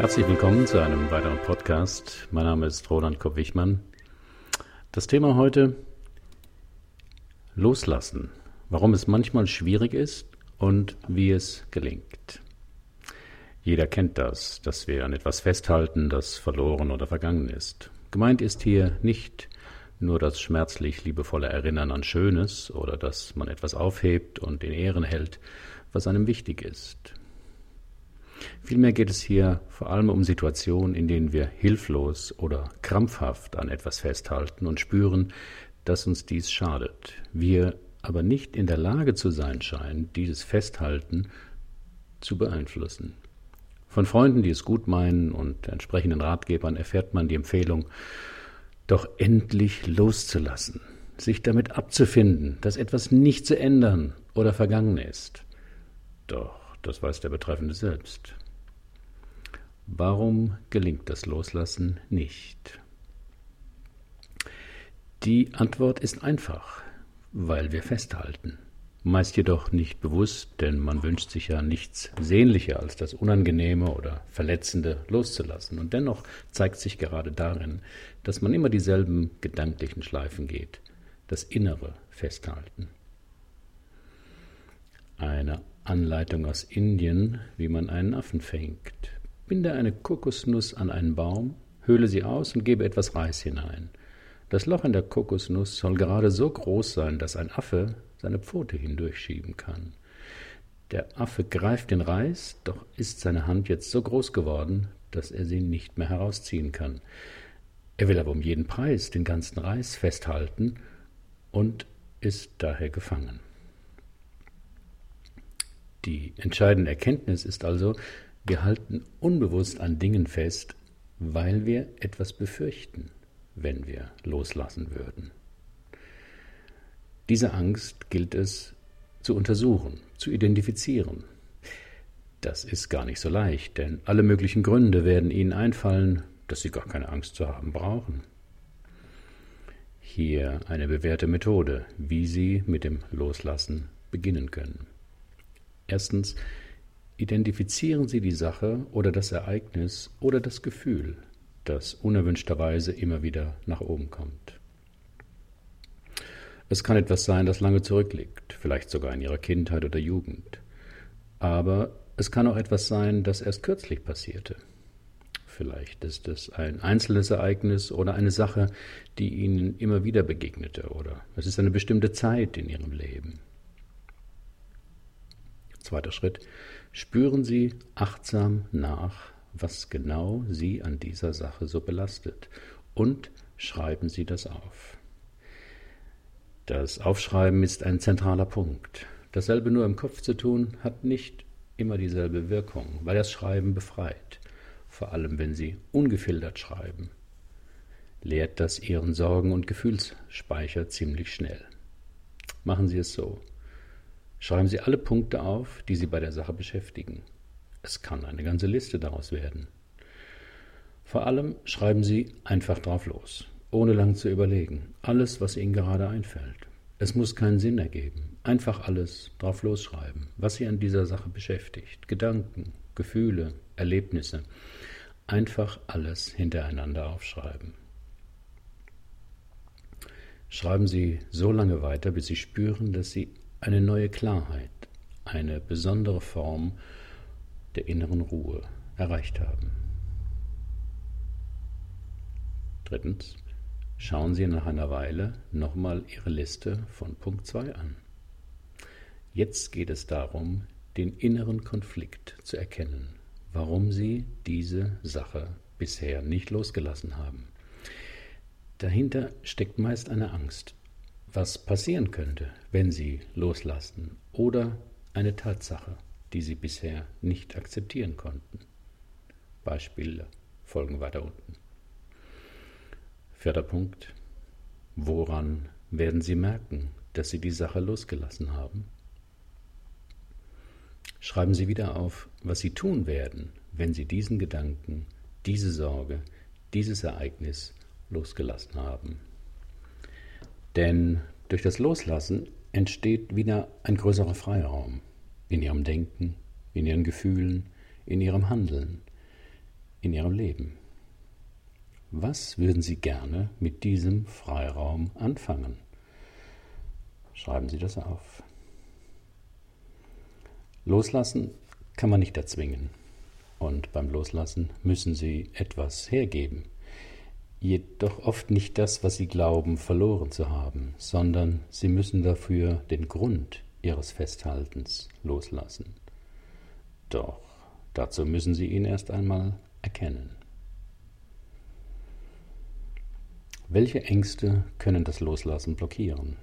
Herzlich willkommen zu einem weiteren Podcast. Mein Name ist Roland Kopp-Wichmann. Das Thema heute Loslassen. Warum es manchmal schwierig ist und wie es gelingt. Jeder kennt das, dass wir an etwas festhalten, das verloren oder vergangen ist. Gemeint ist hier nicht nur das schmerzlich liebevolle Erinnern an Schönes oder dass man etwas aufhebt und in Ehren hält, was einem wichtig ist. Vielmehr geht es hier vor allem um Situationen, in denen wir hilflos oder krampfhaft an etwas festhalten und spüren, dass uns dies schadet. Wir aber nicht in der Lage zu sein scheinen, dieses Festhalten zu beeinflussen. Von Freunden, die es gut meinen und entsprechenden Ratgebern erfährt man die Empfehlung, doch endlich loszulassen, sich damit abzufinden, dass etwas nicht zu ändern oder vergangen ist. Doch das weiß der Betreffende selbst. Warum gelingt das Loslassen nicht? Die Antwort ist einfach, weil wir festhalten. Meist jedoch nicht bewusst, denn man wünscht sich ja nichts sehnlicher als das Unangenehme oder Verletzende loszulassen. Und dennoch zeigt sich gerade darin, dass man immer dieselben gedanklichen Schleifen geht, das innere Festhalten. Eine Anleitung aus Indien, wie man einen Affen fängt. Binde eine Kokosnuss an einen Baum, höhle sie aus und gebe etwas Reis hinein. Das Loch in der Kokosnuss soll gerade so groß sein, dass ein Affe seine Pfote hindurchschieben kann. Der Affe greift den Reis, doch ist seine Hand jetzt so groß geworden, dass er sie nicht mehr herausziehen kann. Er will aber um jeden Preis den ganzen Reis festhalten und ist daher gefangen. Die entscheidende Erkenntnis ist also, wir halten unbewusst an Dingen fest, weil wir etwas befürchten, wenn wir loslassen würden. Diese Angst gilt es zu untersuchen, zu identifizieren. Das ist gar nicht so leicht, denn alle möglichen Gründe werden Ihnen einfallen, dass Sie gar keine Angst zu haben brauchen. Hier eine bewährte Methode, wie Sie mit dem Loslassen beginnen können. Erstens, identifizieren Sie die Sache oder das Ereignis oder das Gefühl, das unerwünschterweise immer wieder nach oben kommt. Es kann etwas sein, das lange zurückliegt, vielleicht sogar in ihrer Kindheit oder Jugend. Aber es kann auch etwas sein, das erst kürzlich passierte. Vielleicht ist es ein einzelnes Ereignis oder eine Sache, die ihnen immer wieder begegnete, oder es ist eine bestimmte Zeit in ihrem Leben. Zweiter Schritt. Spüren Sie achtsam nach, was genau Sie an dieser Sache so belastet, und schreiben Sie das auf. Das Aufschreiben ist ein zentraler Punkt. Dasselbe nur im Kopf zu tun, hat nicht immer dieselbe Wirkung, weil das Schreiben befreit, vor allem wenn Sie ungefiltert schreiben. Leert das Ihren Sorgen- und Gefühlsspeicher ziemlich schnell. Machen Sie es so. Schreiben Sie alle Punkte auf, die Sie bei der Sache beschäftigen. Es kann eine ganze Liste daraus werden. Vor allem schreiben Sie einfach drauf los ohne lang zu überlegen. Alles, was Ihnen gerade einfällt. Es muss keinen Sinn ergeben. Einfach alles drauf losschreiben, was Sie an dieser Sache beschäftigt. Gedanken, Gefühle, Erlebnisse. Einfach alles hintereinander aufschreiben. Schreiben Sie so lange weiter, bis Sie spüren, dass Sie eine neue Klarheit, eine besondere Form der inneren Ruhe erreicht haben. Drittens, Schauen Sie nach einer Weile nochmal Ihre Liste von Punkt 2 an. Jetzt geht es darum, den inneren Konflikt zu erkennen, warum Sie diese Sache bisher nicht losgelassen haben. Dahinter steckt meist eine Angst, was passieren könnte, wenn Sie loslassen, oder eine Tatsache, die Sie bisher nicht akzeptieren konnten. Beispiele folgen weiter unten. Vierter Punkt. Woran werden Sie merken, dass Sie die Sache losgelassen haben? Schreiben Sie wieder auf, was Sie tun werden, wenn Sie diesen Gedanken, diese Sorge, dieses Ereignis losgelassen haben. Denn durch das Loslassen entsteht wieder ein größerer Freiraum in Ihrem Denken, in Ihren Gefühlen, in Ihrem Handeln. in Ihrem Leben. Was würden Sie gerne mit diesem Freiraum anfangen? Schreiben Sie das auf. Loslassen kann man nicht erzwingen. Und beim Loslassen müssen Sie etwas hergeben. Jedoch oft nicht das, was Sie glauben verloren zu haben, sondern Sie müssen dafür den Grund Ihres Festhaltens loslassen. Doch dazu müssen Sie ihn erst einmal erkennen. Welche Ängste können das Loslassen blockieren?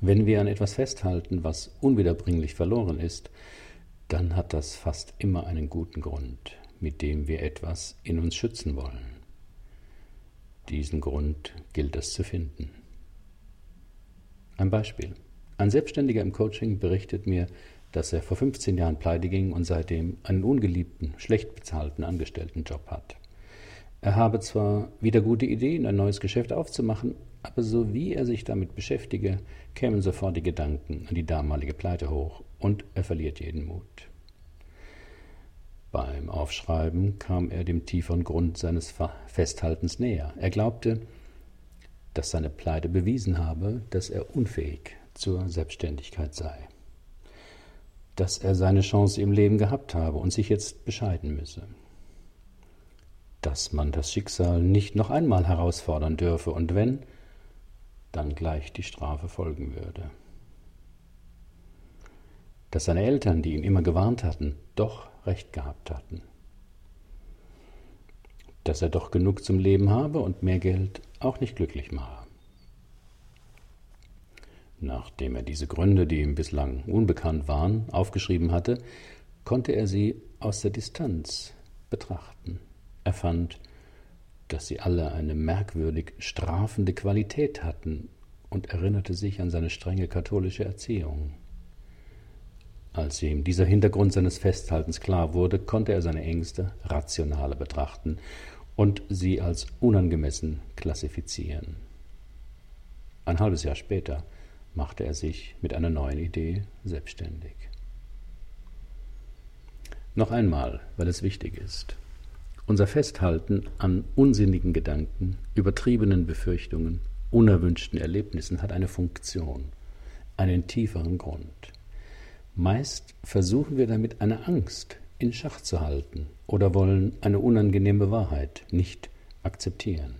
Wenn wir an etwas festhalten, was unwiederbringlich verloren ist, dann hat das fast immer einen guten Grund, mit dem wir etwas in uns schützen wollen. Diesen Grund gilt es zu finden. Ein Beispiel. Ein Selbstständiger im Coaching berichtet mir, dass er vor 15 Jahren pleite ging und seitdem einen ungeliebten, schlecht bezahlten Angestelltenjob hat. Er habe zwar wieder gute Ideen, ein neues Geschäft aufzumachen, aber so wie er sich damit beschäftige, kämen sofort die Gedanken an die damalige Pleite hoch und er verliert jeden Mut. Beim Aufschreiben kam er dem tieferen Grund seines Festhaltens näher. Er glaubte, dass seine Pleite bewiesen habe, dass er unfähig zur Selbstständigkeit sei, dass er seine Chance im Leben gehabt habe und sich jetzt bescheiden müsse dass man das Schicksal nicht noch einmal herausfordern dürfe und wenn, dann gleich die Strafe folgen würde. Dass seine Eltern, die ihn immer gewarnt hatten, doch recht gehabt hatten. Dass er doch genug zum Leben habe und mehr Geld auch nicht glücklich mache. Nachdem er diese Gründe, die ihm bislang unbekannt waren, aufgeschrieben hatte, konnte er sie aus der Distanz betrachten. Er fand, dass sie alle eine merkwürdig strafende Qualität hatten und erinnerte sich an seine strenge katholische Erziehung. Als ihm dieser Hintergrund seines Festhaltens klar wurde, konnte er seine Ängste rationaler betrachten und sie als unangemessen klassifizieren. Ein halbes Jahr später machte er sich mit einer neuen Idee selbstständig. Noch einmal, weil es wichtig ist. Unser Festhalten an unsinnigen Gedanken, übertriebenen Befürchtungen, unerwünschten Erlebnissen hat eine Funktion, einen tieferen Grund. Meist versuchen wir damit eine Angst in Schach zu halten oder wollen eine unangenehme Wahrheit nicht akzeptieren.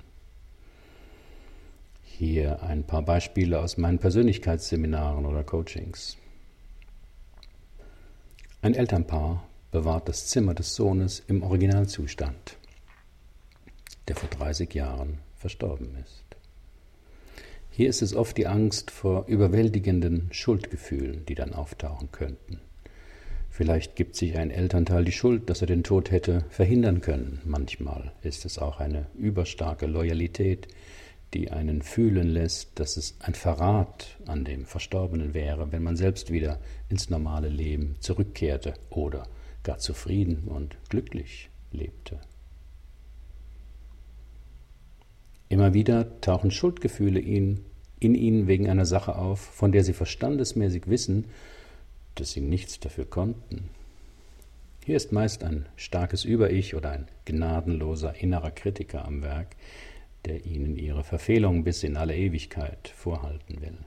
Hier ein paar Beispiele aus meinen Persönlichkeitsseminaren oder Coachings. Ein Elternpaar bewahrt das Zimmer des Sohnes im Originalzustand, der vor 30 Jahren verstorben ist. Hier ist es oft die Angst vor überwältigenden Schuldgefühlen, die dann auftauchen könnten. Vielleicht gibt sich ein Elternteil die Schuld, dass er den Tod hätte verhindern können. Manchmal ist es auch eine überstarke Loyalität, die einen fühlen lässt, dass es ein Verrat an dem Verstorbenen wäre, wenn man selbst wieder ins normale Leben zurückkehrte oder gar zufrieden und glücklich lebte. Immer wieder tauchen Schuldgefühle in, ihnen wegen einer Sache auf, von der sie verstandesmäßig wissen, dass sie nichts dafür konnten. Hier ist meist ein starkes Über-Ich oder ein gnadenloser innerer Kritiker am Werk, der ihnen ihre Verfehlung bis in alle Ewigkeit vorhalten will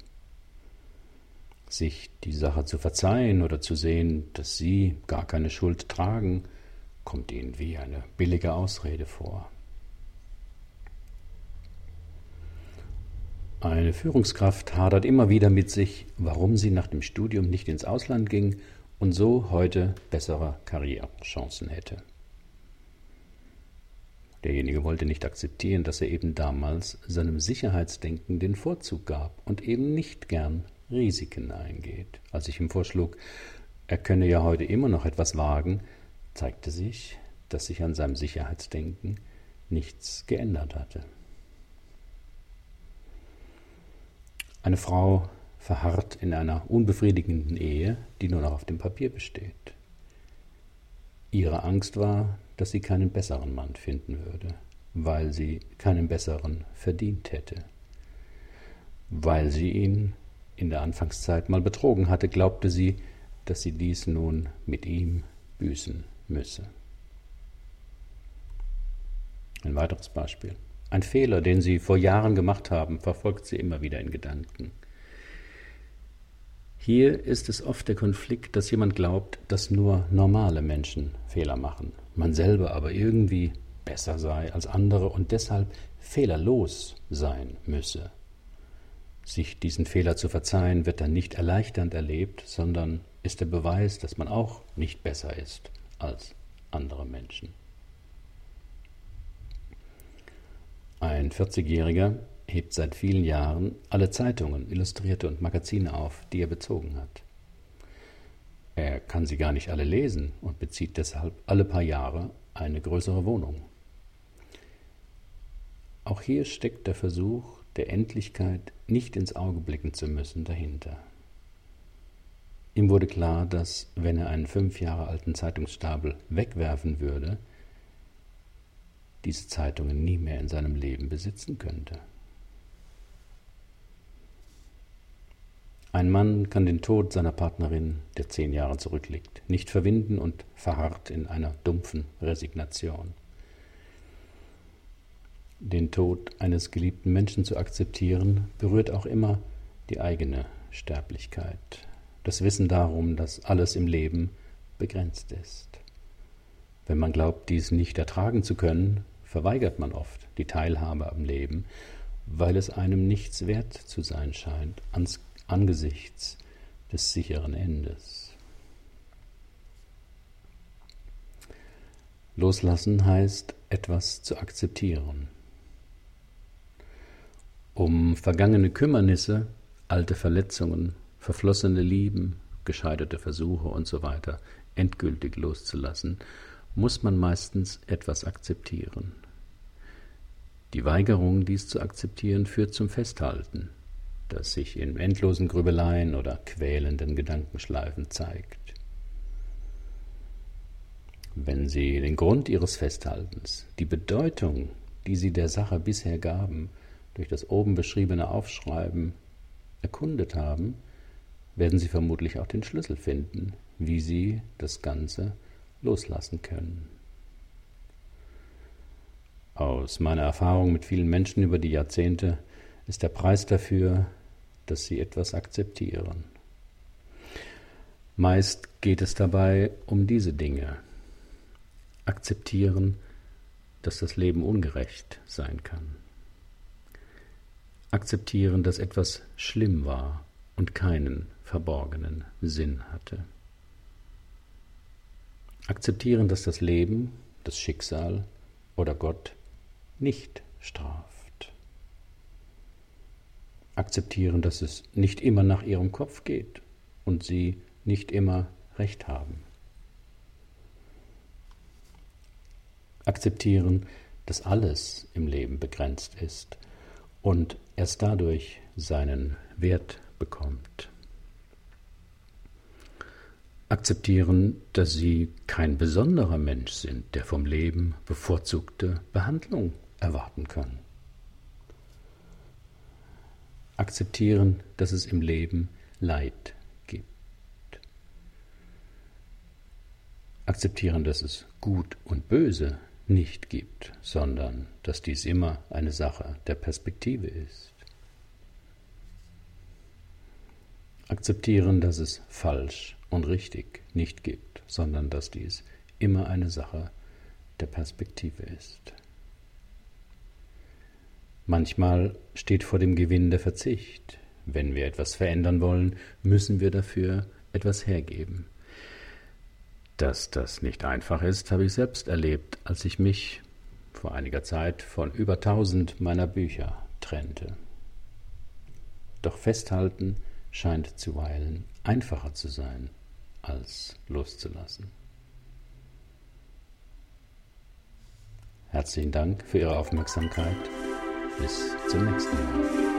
sich die Sache zu verzeihen oder zu sehen, dass sie gar keine Schuld tragen, kommt ihnen wie eine billige Ausrede vor. Eine Führungskraft hadert immer wieder mit sich, warum sie nach dem Studium nicht ins Ausland ging und so heute bessere Karrierechancen hätte. Derjenige wollte nicht akzeptieren, dass er eben damals seinem Sicherheitsdenken den Vorzug gab und eben nicht gern Risiken eingeht. Als ich ihm vorschlug, er könne ja heute immer noch etwas wagen, zeigte sich, dass sich an seinem Sicherheitsdenken nichts geändert hatte. Eine Frau verharrt in einer unbefriedigenden Ehe, die nur noch auf dem Papier besteht. Ihre Angst war, dass sie keinen besseren Mann finden würde, weil sie keinen besseren verdient hätte, weil sie ihn in der Anfangszeit mal betrogen hatte, glaubte sie, dass sie dies nun mit ihm büßen müsse. Ein weiteres Beispiel. Ein Fehler, den Sie vor Jahren gemacht haben, verfolgt Sie immer wieder in Gedanken. Hier ist es oft der Konflikt, dass jemand glaubt, dass nur normale Menschen Fehler machen, man selber aber irgendwie besser sei als andere und deshalb fehlerlos sein müsse. Sich diesen Fehler zu verzeihen, wird dann nicht erleichternd erlebt, sondern ist der Beweis, dass man auch nicht besser ist als andere Menschen. Ein 40-Jähriger hebt seit vielen Jahren alle Zeitungen, Illustrierte und Magazine auf, die er bezogen hat. Er kann sie gar nicht alle lesen und bezieht deshalb alle paar Jahre eine größere Wohnung. Auch hier steckt der Versuch der Endlichkeit, nicht ins Auge blicken zu müssen, dahinter. Ihm wurde klar, dass, wenn er einen fünf Jahre alten Zeitungsstapel wegwerfen würde, diese Zeitungen nie mehr in seinem Leben besitzen könnte. Ein Mann kann den Tod seiner Partnerin, der zehn Jahre zurückliegt, nicht verwinden und verharrt in einer dumpfen Resignation. Den Tod eines geliebten Menschen zu akzeptieren, berührt auch immer die eigene Sterblichkeit, das Wissen darum, dass alles im Leben begrenzt ist. Wenn man glaubt, dies nicht ertragen zu können, verweigert man oft die Teilhabe am Leben, weil es einem nichts wert zu sein scheint, ans angesichts des sicheren Endes. Loslassen heißt, etwas zu akzeptieren. Um vergangene Kümmernisse, alte Verletzungen, verflossene Lieben, gescheiterte Versuche usw. So endgültig loszulassen, muss man meistens etwas akzeptieren. Die Weigerung, dies zu akzeptieren, führt zum Festhalten, das sich in endlosen Grübeleien oder quälenden Gedankenschleifen zeigt. Wenn Sie den Grund Ihres Festhaltens, die Bedeutung, die Sie der Sache bisher gaben, durch das oben beschriebene Aufschreiben erkundet haben, werden Sie vermutlich auch den Schlüssel finden, wie Sie das Ganze loslassen können. Aus meiner Erfahrung mit vielen Menschen über die Jahrzehnte ist der Preis dafür dass sie etwas akzeptieren. Meist geht es dabei um diese Dinge. Akzeptieren, dass das Leben ungerecht sein kann. Akzeptieren, dass etwas schlimm war und keinen verborgenen Sinn hatte. Akzeptieren, dass das Leben, das Schicksal oder Gott nicht straft akzeptieren, dass es nicht immer nach ihrem Kopf geht und sie nicht immer recht haben. Akzeptieren, dass alles im Leben begrenzt ist und erst dadurch seinen Wert bekommt. Akzeptieren, dass sie kein besonderer Mensch sind, der vom Leben bevorzugte Behandlung erwarten kann akzeptieren, dass es im Leben Leid gibt. Akzeptieren, dass es Gut und Böse nicht gibt, sondern dass dies immer eine Sache der Perspektive ist. Akzeptieren, dass es falsch und richtig nicht gibt, sondern dass dies immer eine Sache der Perspektive ist. Manchmal steht vor dem Gewinn der Verzicht. Wenn wir etwas verändern wollen, müssen wir dafür etwas hergeben. Dass das nicht einfach ist, habe ich selbst erlebt, als ich mich vor einiger Zeit von über tausend meiner Bücher trennte. Doch festhalten scheint zuweilen einfacher zu sein, als loszulassen. Herzlichen Dank für Ihre Aufmerksamkeit. Bis zum nächsten Mal.